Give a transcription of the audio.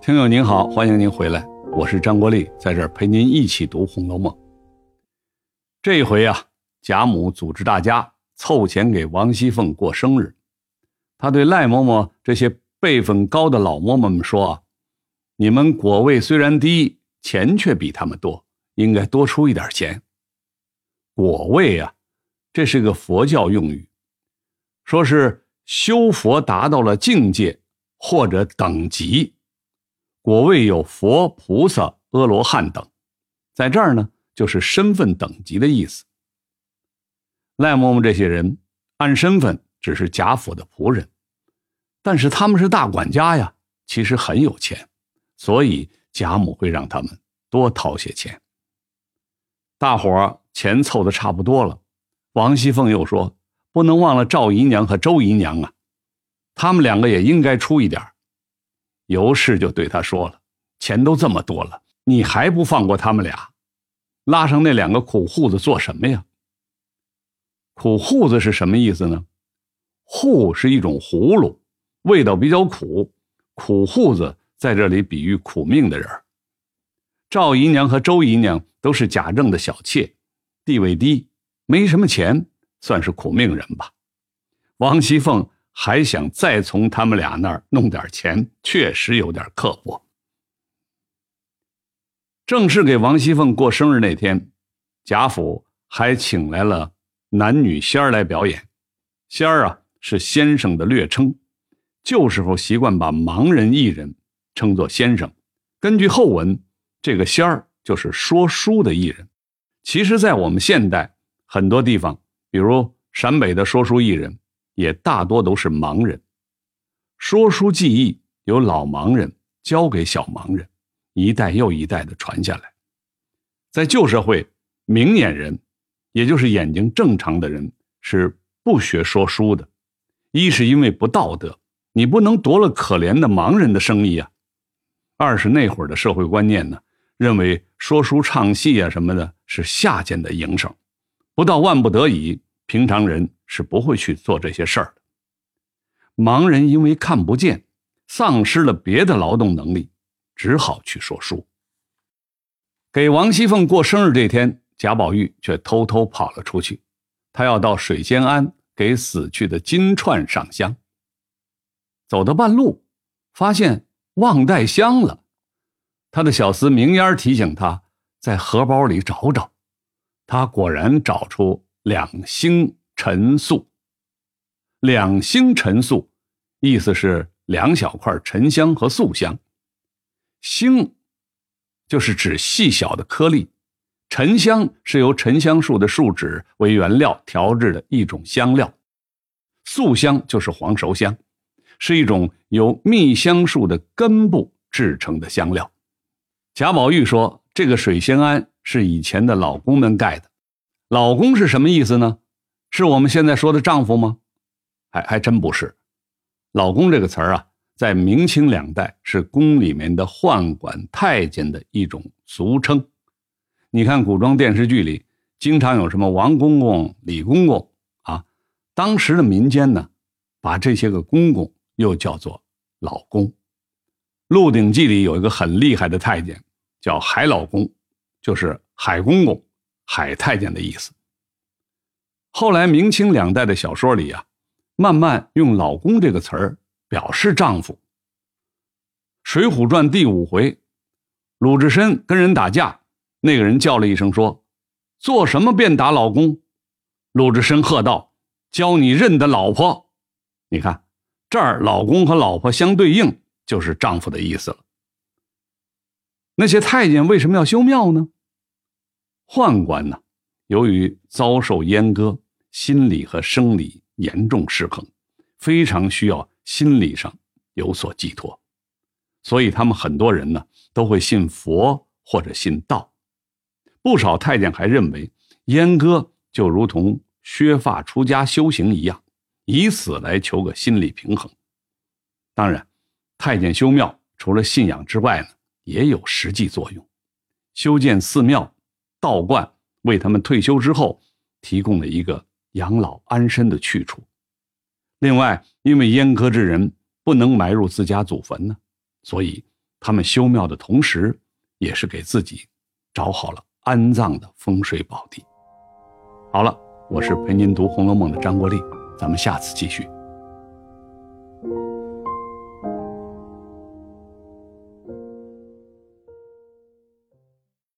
听友您好，欢迎您回来，我是张国立，在这儿陪您一起读《红楼梦》。这一回啊，贾母组织大家凑钱给王熙凤过生日，他对赖嬷嬷这些辈分高的老嬷嬷们说啊：“你们果位虽然低，钱却比他们多，应该多出一点钱。”果位啊，这是个佛教用语，说是修佛达到了境界或者等级。果位有佛、菩萨、阿罗汉等，在这儿呢，就是身份等级的意思。赖嬷嬷这些人按身份只是贾府的仆人，但是他们是大管家呀，其实很有钱，所以贾母会让他们多掏些钱。大伙儿钱凑的差不多了，王熙凤又说：“不能忘了赵姨娘和周姨娘啊，他们两个也应该出一点尤氏就对他说了：“钱都这么多了，你还不放过他们俩？拉上那两个苦户子做什么呀？”苦户子是什么意思呢？户是一种葫芦，味道比较苦。苦户子在这里比喻苦命的人。赵姨娘和周姨娘都是贾政的小妾，地位低，没什么钱，算是苦命人吧。王熙凤。还想再从他们俩那儿弄点钱，确实有点刻薄。正式给王熙凤过生日那天，贾府还请来了男女仙儿来表演。仙儿啊，是先生的略称，旧时候习惯把盲人艺人称作先生。根据后文，这个仙儿就是说书的艺人。其实，在我们现代很多地方，比如陕北的说书艺人。也大多都是盲人，说书技艺由老盲人教给小盲人，一代又一代的传下来。在旧社会，明眼人，也就是眼睛正常的人，是不学说书的。一是因为不道德，你不能夺了可怜的盲人的生意啊；二是那会儿的社会观念呢，认为说书唱戏啊什么的，是下贱的营生，不到万不得已。平常人是不会去做这些事儿的。盲人因为看不见，丧失了别的劳动能力，只好去说书。给王熙凤过生日这天，贾宝玉却偷偷跑了出去，他要到水仙庵给死去的金钏上香。走到半路，发现忘带香了，他的小厮明烟提醒他在荷包里找找，他果然找出。两星陈素，两星陈素，意思是两小块沉香和素香。星就是指细小的颗粒，沉香是由沉香树的树脂为原料调制的一种香料，素香就是黄熟香，是一种由蜜香树的根部制成的香料。贾宝玉说：“这个水仙庵是以前的老公们盖的。”老公是什么意思呢？是我们现在说的丈夫吗？还还真不是。老公这个词儿啊，在明清两代是宫里面的宦官太监的一种俗称。你看古装电视剧里，经常有什么王公公、李公公啊。当时的民间呢，把这些个公公又叫做老公。《鹿鼎记》里有一个很厉害的太监，叫海老公，就是海公公。海太监的意思。后来明清两代的小说里啊，慢慢用“老公”这个词儿表示丈夫。《水浒传》第五回，鲁智深跟人打架，那个人叫了一声说：“做什么便打老公？”鲁智深喝道：“教你认得老婆。”你看这儿，老公和老婆相对应，就是丈夫的意思了。那些太监为什么要修庙呢？宦官呢，由于遭受阉割，心理和生理严重失衡，非常需要心理上有所寄托，所以他们很多人呢都会信佛或者信道。不少太监还认为阉割就如同削发出家修行一样，以此来求个心理平衡。当然，太监修庙除了信仰之外呢，也有实际作用，修建寺庙。道观为他们退休之后提供了一个养老安身的去处。另外，因为阉割之人不能埋入自家祖坟呢，所以他们修庙的同时，也是给自己找好了安葬的风水宝地。好了，我是陪您读《红楼梦》的张国立，咱们下次继续。